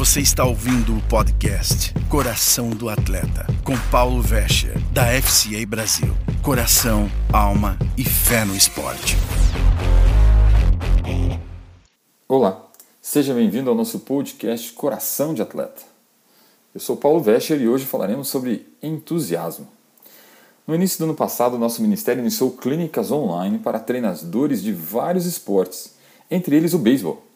Você está ouvindo o podcast Coração do Atleta, com Paulo Vescher, da FCA Brasil. Coração, alma e fé no esporte. Olá, seja bem-vindo ao nosso podcast Coração de Atleta. Eu sou Paulo Vescher e hoje falaremos sobre entusiasmo. No início do ano passado, nosso ministério iniciou clínicas online para treinadores de vários esportes, entre eles o beisebol.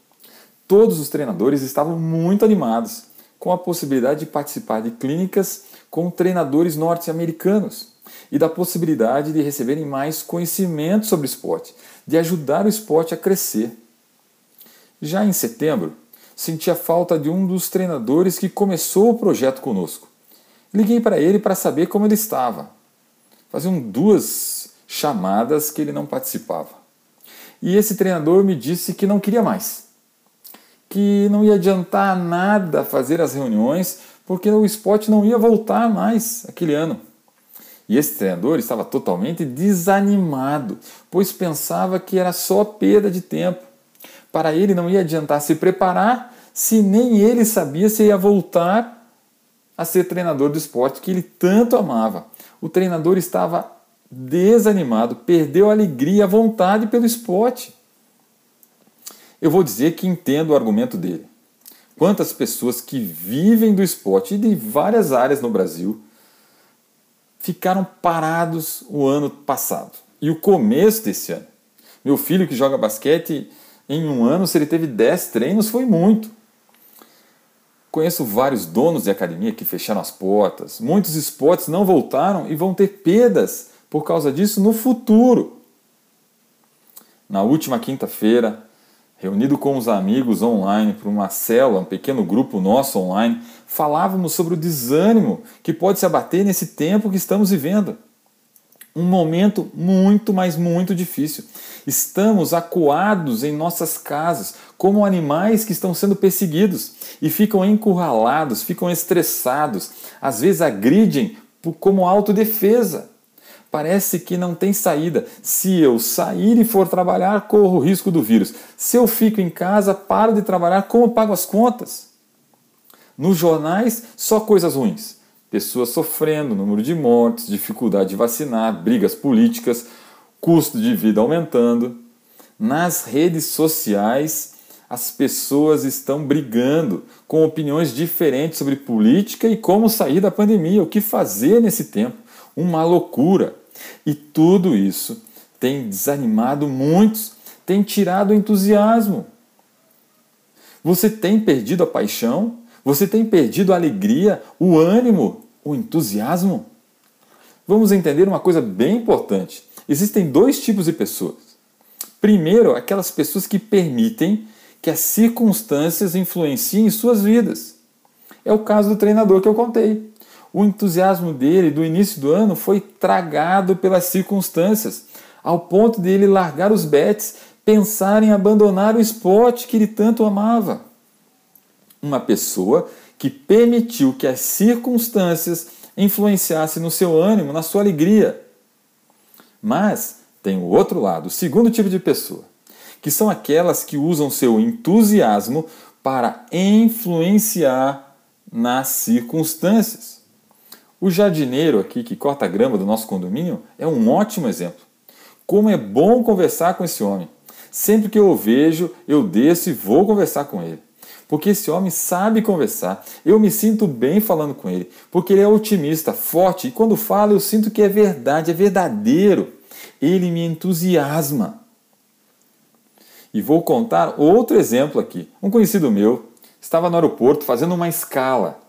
Todos os treinadores estavam muito animados com a possibilidade de participar de clínicas com treinadores norte-americanos e da possibilidade de receberem mais conhecimento sobre esporte, de ajudar o esporte a crescer. Já em setembro, senti a falta de um dos treinadores que começou o projeto conosco. Liguei para ele para saber como ele estava. Faziam duas chamadas que ele não participava. E esse treinador me disse que não queria mais que não ia adiantar nada fazer as reuniões, porque o esporte não ia voltar mais aquele ano. E esse treinador estava totalmente desanimado, pois pensava que era só perda de tempo. Para ele não ia adiantar se preparar se nem ele sabia se ia voltar a ser treinador do esporte que ele tanto amava. O treinador estava desanimado, perdeu a alegria, a vontade pelo esporte. Eu vou dizer que entendo o argumento dele. Quantas pessoas que vivem do esporte e de várias áreas no Brasil ficaram parados o ano passado e o começo desse ano. Meu filho que joga basquete, em um ano, se ele teve 10 treinos, foi muito. Conheço vários donos de academia que fecharam as portas. Muitos esportes não voltaram e vão ter perdas por causa disso no futuro. Na última quinta-feira, reunido com os amigos online para uma célula, um pequeno grupo nosso online, falávamos sobre o desânimo que pode se abater nesse tempo que estamos vivendo. Um momento muito, mas muito difícil. Estamos acuados em nossas casas, como animais que estão sendo perseguidos e ficam encurralados, ficam estressados, às vezes agridem como autodefesa parece que não tem saída. Se eu sair e for trabalhar, corro o risco do vírus. Se eu fico em casa, paro de trabalhar, como pago as contas? Nos jornais, só coisas ruins. Pessoas sofrendo, número de mortes, dificuldade de vacinar, brigas políticas, custo de vida aumentando. Nas redes sociais, as pessoas estão brigando com opiniões diferentes sobre política e como sair da pandemia, o que fazer nesse tempo. Uma loucura. E tudo isso tem desanimado muitos, tem tirado o entusiasmo. Você tem perdido a paixão? Você tem perdido a alegria, o ânimo, o entusiasmo? Vamos entender uma coisa bem importante. Existem dois tipos de pessoas. Primeiro, aquelas pessoas que permitem que as circunstâncias influenciem suas vidas. É o caso do treinador que eu contei o entusiasmo dele do início do ano foi tragado pelas circunstâncias, ao ponto de ele largar os bets, pensar em abandonar o esporte que ele tanto amava. Uma pessoa que permitiu que as circunstâncias influenciassem no seu ânimo, na sua alegria. Mas tem o outro lado, o segundo tipo de pessoa, que são aquelas que usam seu entusiasmo para influenciar nas circunstâncias. O jardineiro aqui que corta a grama do nosso condomínio é um ótimo exemplo. Como é bom conversar com esse homem. Sempre que eu o vejo, eu desço e vou conversar com ele. Porque esse homem sabe conversar. Eu me sinto bem falando com ele. Porque ele é otimista, forte. E quando fala, eu sinto que é verdade, é verdadeiro. Ele me entusiasma. E vou contar outro exemplo aqui. Um conhecido meu estava no aeroporto fazendo uma escala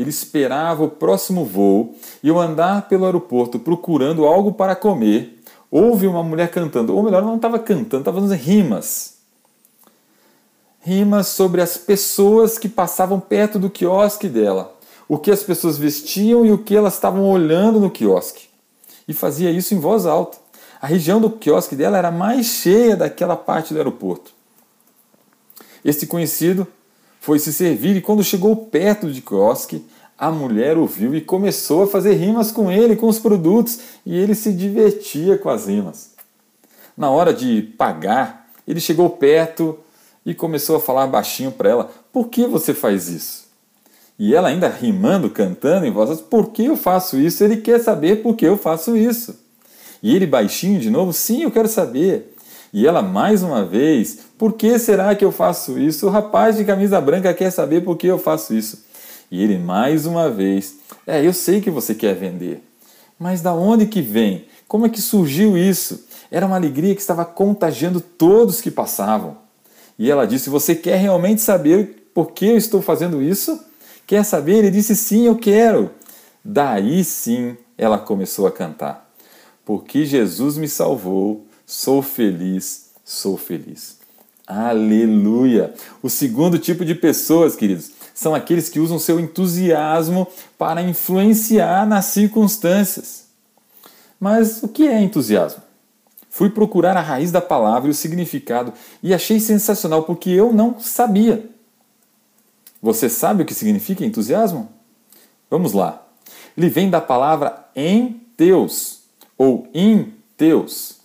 ele esperava o próximo voo e eu andar pelo aeroporto procurando algo para comer. Houve uma mulher cantando, ou melhor, não estava cantando, estava fazendo rimas. Rimas sobre as pessoas que passavam perto do quiosque dela, o que as pessoas vestiam e o que elas estavam olhando no quiosque. E fazia isso em voz alta. A região do quiosque dela era mais cheia daquela parte do aeroporto. Este conhecido foi se servir e quando chegou perto de quiosque, a mulher ouviu e começou a fazer rimas com ele, com os produtos, e ele se divertia com as rimas. Na hora de pagar, ele chegou perto e começou a falar baixinho para ela: Por que você faz isso? E ela ainda rimando, cantando em voz alta: Por que eu faço isso? Ele quer saber por que eu faço isso. E ele baixinho de novo: Sim, eu quero saber. E ela mais uma vez: Por que será que eu faço isso? O rapaz de camisa branca quer saber por que eu faço isso. E ele mais uma vez: É, eu sei que você quer vender. Mas da onde que vem? Como é que surgiu isso? Era uma alegria que estava contagiando todos que passavam. E ela disse: Você quer realmente saber por que eu estou fazendo isso? Quer saber? Ele disse: Sim, eu quero. Daí sim ela começou a cantar. Porque Jesus me salvou, sou feliz, sou feliz. Aleluia! O segundo tipo de pessoas, queridos, são aqueles que usam seu entusiasmo para influenciar nas circunstâncias. Mas o que é entusiasmo? Fui procurar a raiz da palavra e o significado e achei sensacional porque eu não sabia. Você sabe o que significa entusiasmo? Vamos lá. Ele vem da palavra em Deus ou em Deus.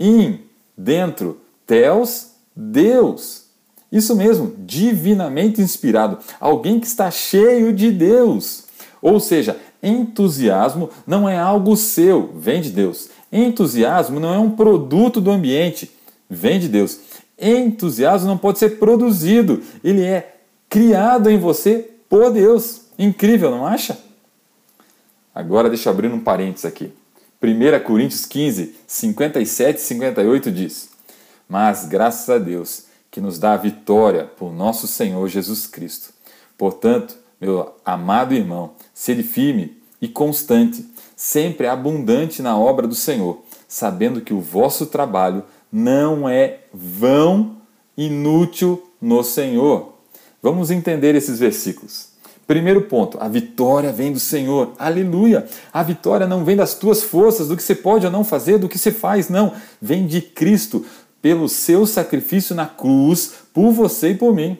In, dentro, Teos, Deus. Isso mesmo, divinamente inspirado, alguém que está cheio de Deus. Ou seja, entusiasmo não é algo seu, vem de Deus. Entusiasmo não é um produto do ambiente, vem de Deus. Entusiasmo não pode ser produzido, ele é criado em você por Deus. Incrível, não acha? Agora deixa eu abrir um parênteses aqui. 1 Coríntios 15, 57 e 58 diz: Mas graças a Deus que nos dá a vitória por nosso Senhor Jesus Cristo. Portanto, meu amado irmão, sede firme e constante, sempre abundante na obra do Senhor, sabendo que o vosso trabalho não é vão, inútil no Senhor. Vamos entender esses versículos. Primeiro ponto, a vitória vem do Senhor. Aleluia! A vitória não vem das tuas forças, do que você pode ou não fazer, do que você faz, não. Vem de Cristo pelo seu sacrifício na cruz, por você e por mim.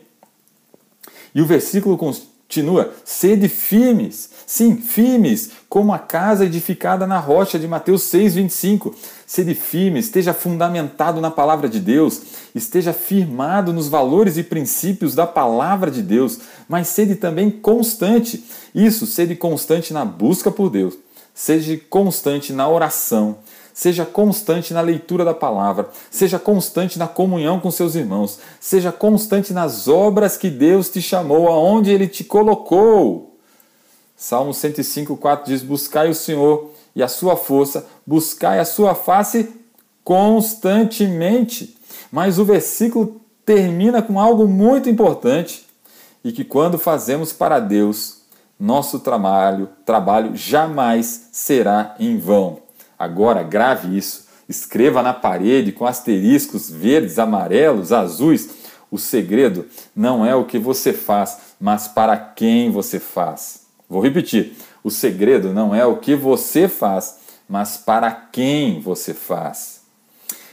E o versículo continua: sede firmes, sim, firmes, como a casa edificada na rocha de Mateus 6, 25. Sede firme, esteja fundamentado na palavra de Deus, esteja firmado nos valores e princípios da palavra de Deus, mas sede também constante. Isso, sede constante na busca por Deus, seja constante na oração, Seja constante na leitura da palavra, seja constante na comunhão com seus irmãos, seja constante nas obras que Deus te chamou, aonde Ele te colocou. Salmo 105, 4 diz: Buscai o Senhor e a sua força, buscai a sua face constantemente. Mas o versículo termina com algo muito importante e que quando fazemos para Deus, nosso trabalho, trabalho jamais será em vão. Agora grave isso, escreva na parede com asteriscos verdes, amarelos, azuis. O segredo não é o que você faz, mas para quem você faz. Vou repetir: o segredo não é o que você faz, mas para quem você faz.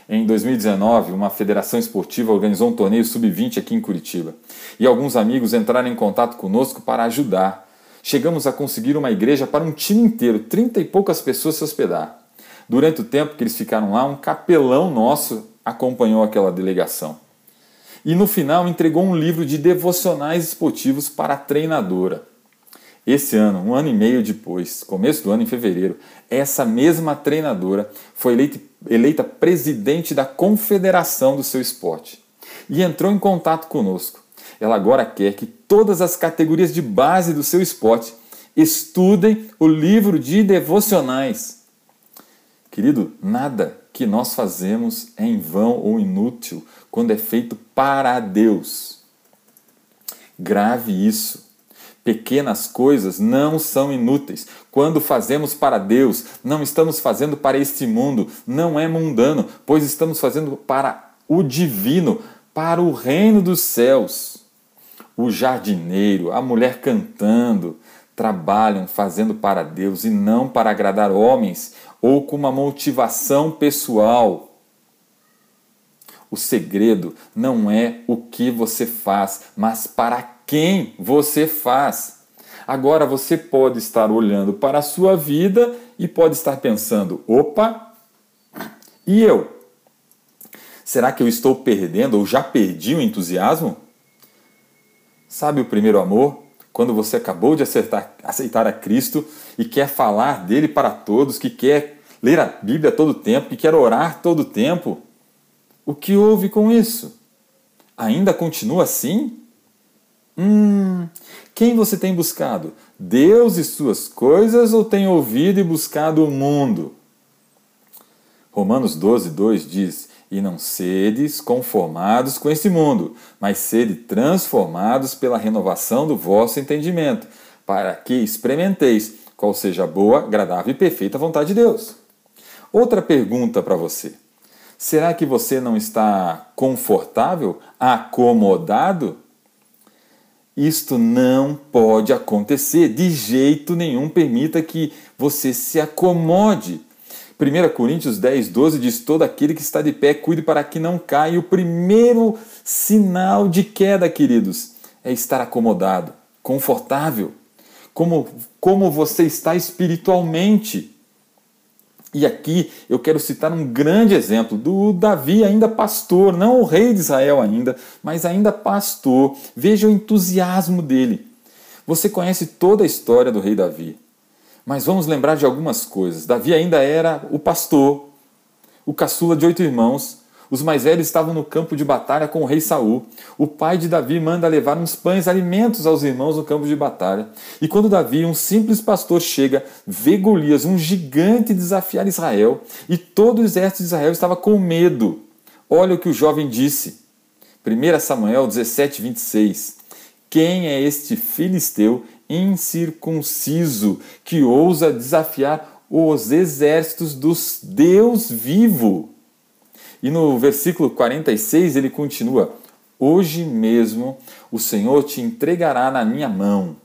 Em 2019, uma federação esportiva organizou um torneio sub-20 aqui em Curitiba e alguns amigos entraram em contato conosco para ajudar. Chegamos a conseguir uma igreja para um time inteiro, 30 e poucas pessoas se hospedar. Durante o tempo que eles ficaram lá, um capelão nosso acompanhou aquela delegação. E no final entregou um livro de devocionais esportivos para a treinadora. Esse ano, um ano e meio depois, começo do ano, em fevereiro, essa mesma treinadora foi eleita, eleita presidente da confederação do seu esporte e entrou em contato conosco. Ela agora quer que todas as categorias de base do seu esporte estudem o livro de devocionais. Querido, nada que nós fazemos é em vão ou inútil quando é feito para Deus. Grave isso. Pequenas coisas não são inúteis. Quando fazemos para Deus, não estamos fazendo para este mundo, não é mundano, pois estamos fazendo para o divino, para o reino dos céus. O jardineiro, a mulher cantando, trabalham fazendo para Deus e não para agradar homens ou com uma motivação pessoal. O segredo não é o que você faz, mas para quem você faz. Agora você pode estar olhando para a sua vida e pode estar pensando: opa, e eu? Será que eu estou perdendo ou já perdi o entusiasmo? Sabe o primeiro amor? Quando você acabou de acertar, aceitar a Cristo e quer falar dele para todos, que quer ler a Bíblia todo tempo, que quer orar todo tempo. O que houve com isso? Ainda continua assim? Hum, quem você tem buscado? Deus e suas coisas ou tem ouvido e buscado o mundo? Romanos 12, 2 diz: E não sedes conformados com esse mundo, mas sede transformados pela renovação do vosso entendimento, para que experimenteis qual seja a boa, agradável e perfeita vontade de Deus. Outra pergunta para você: será que você não está confortável, acomodado? Isto não pode acontecer, de jeito nenhum permita que você se acomode. 1 Coríntios 10, 12 diz: Todo aquele que está de pé, cuide para que não caia. O primeiro sinal de queda, queridos, é estar acomodado, confortável. Como, como você está espiritualmente. E aqui eu quero citar um grande exemplo do Davi, ainda pastor, não o rei de Israel ainda, mas ainda pastor. Veja o entusiasmo dele. Você conhece toda a história do rei Davi, mas vamos lembrar de algumas coisas. Davi ainda era o pastor, o caçula de oito irmãos, os mais velhos estavam no campo de batalha com o rei Saul. O pai de Davi manda levar uns pães, alimentos aos irmãos no campo de batalha. E quando Davi, um simples pastor, chega, vê Golias, um gigante, desafiar Israel, e todo o exército de Israel estava com medo. Olha o que o jovem disse. 1 Samuel 17, 26. Quem é este filisteu incircunciso que ousa desafiar os exércitos dos Deus vivo? E no versículo 46 ele continua: Hoje mesmo o Senhor te entregará na minha mão,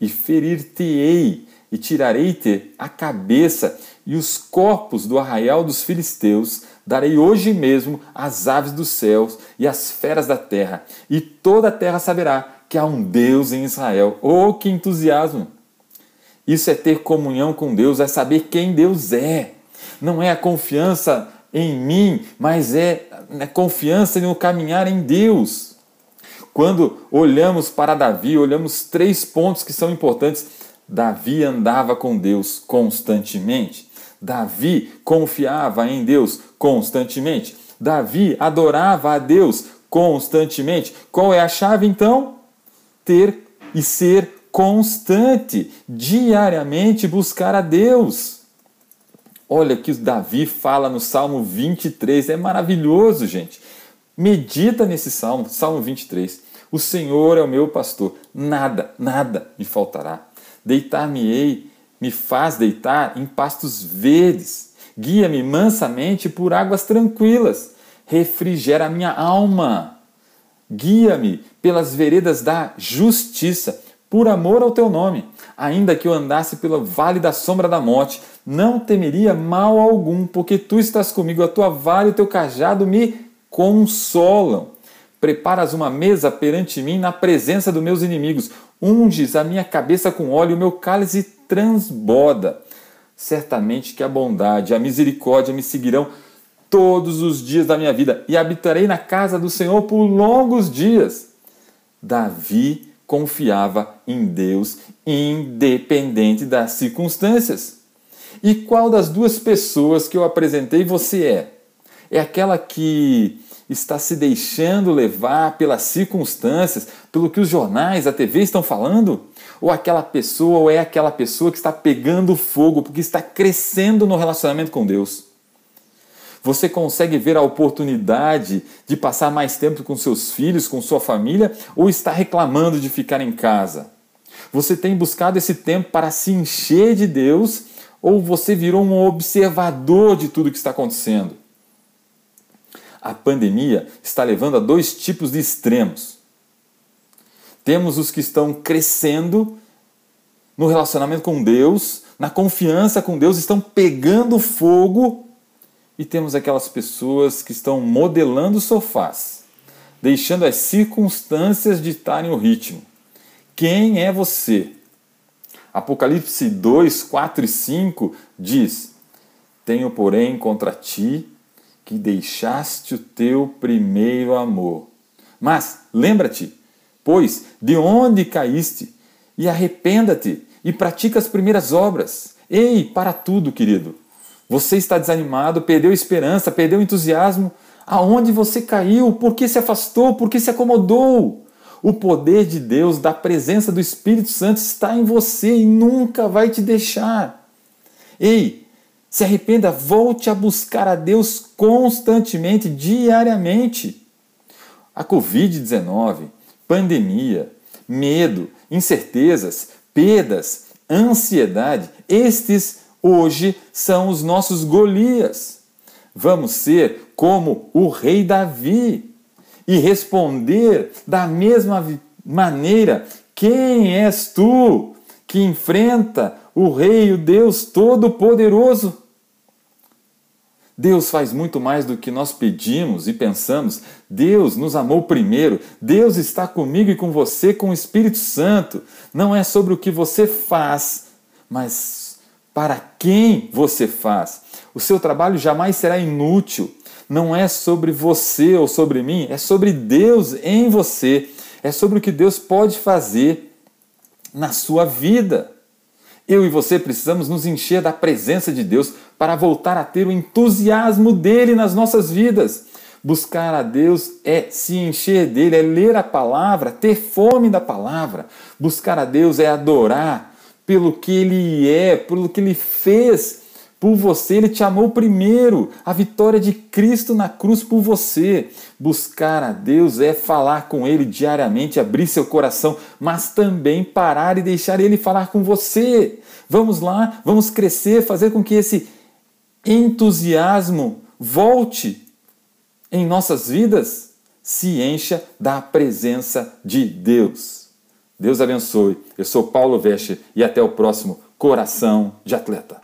e ferir-te-ei, e tirarei-te a cabeça e os corpos do arraial dos filisteus, darei hoje mesmo às aves dos céus e às feras da terra, e toda a terra saberá que há um Deus em Israel. Oh, que entusiasmo! Isso é ter comunhão com Deus, é saber quem Deus é. Não é a confiança em mim, mas é né, confiança no caminhar em Deus. Quando olhamos para Davi, olhamos três pontos que são importantes. Davi andava com Deus constantemente. Davi confiava em Deus constantemente. Davi adorava a Deus constantemente. Qual é a chave então? Ter e ser constante, diariamente buscar a Deus. Olha que Davi fala no Salmo 23, é maravilhoso, gente. Medita nesse salmo, Salmo 23. O Senhor é o meu pastor, nada, nada me faltará. Deitar-me-ei, me faz deitar em pastos verdes. Guia-me mansamente por águas tranquilas. Refrigera a minha alma. Guia-me pelas veredas da justiça, por amor ao teu nome. Ainda que eu andasse pelo vale da sombra da morte, não temeria mal algum, porque tu estás comigo, a tua vara e o teu cajado me consolam. Preparas uma mesa perante mim na presença dos meus inimigos, unges a minha cabeça com óleo, o meu cálice transborda. Certamente que a bondade e a misericórdia me seguirão todos os dias da minha vida e habitarei na casa do Senhor por longos dias. Davi confiava em Deus, independente das circunstâncias. E qual das duas pessoas que eu apresentei você é? É aquela que está se deixando levar pelas circunstâncias, pelo que os jornais, a TV estão falando? Ou aquela pessoa, ou é aquela pessoa que está pegando fogo porque está crescendo no relacionamento com Deus? Você consegue ver a oportunidade de passar mais tempo com seus filhos, com sua família, ou está reclamando de ficar em casa? Você tem buscado esse tempo para se encher de Deus ou você virou um observador de tudo que está acontecendo? A pandemia está levando a dois tipos de extremos. Temos os que estão crescendo no relacionamento com Deus, na confiança com Deus, estão pegando fogo, e temos aquelas pessoas que estão modelando sofás, deixando as circunstâncias ditarem o ritmo. Quem é você? Apocalipse 2, 4 e 5 diz: Tenho, porém, contra ti que deixaste o teu primeiro amor. Mas lembra-te, pois, de onde caíste, e arrependa-te e pratica as primeiras obras. Ei, para tudo, querido. Você está desanimado, perdeu esperança, perdeu entusiasmo. Aonde você caiu? Por que se afastou? Por que se acomodou? O poder de Deus, da presença do Espírito Santo está em você e nunca vai te deixar. Ei, se arrependa, volte a buscar a Deus constantemente, diariamente. A Covid-19, pandemia, medo, incertezas, perdas, ansiedade, estes hoje são os nossos Golias. Vamos ser como o rei Davi e responder da mesma maneira: Quem és tu que enfrenta o Rei, o Deus Todo-Poderoso? Deus faz muito mais do que nós pedimos e pensamos. Deus nos amou primeiro. Deus está comigo e com você, com o Espírito Santo. Não é sobre o que você faz, mas para quem você faz. O seu trabalho jamais será inútil não é sobre você ou sobre mim, é sobre Deus em você. É sobre o que Deus pode fazer na sua vida. Eu e você precisamos nos encher da presença de Deus para voltar a ter o entusiasmo dele nas nossas vidas. Buscar a Deus é se encher dele, é ler a palavra, ter fome da palavra. Buscar a Deus é adorar pelo que ele é, pelo que ele fez por você, ele te amou primeiro. A vitória de Cristo na cruz por você. Buscar a Deus é falar com ele diariamente, abrir seu coração, mas também parar e deixar ele falar com você. Vamos lá, vamos crescer, fazer com que esse entusiasmo volte em nossas vidas, se encha da presença de Deus. Deus abençoe. Eu sou Paulo Vescher e até o próximo Coração de Atleta.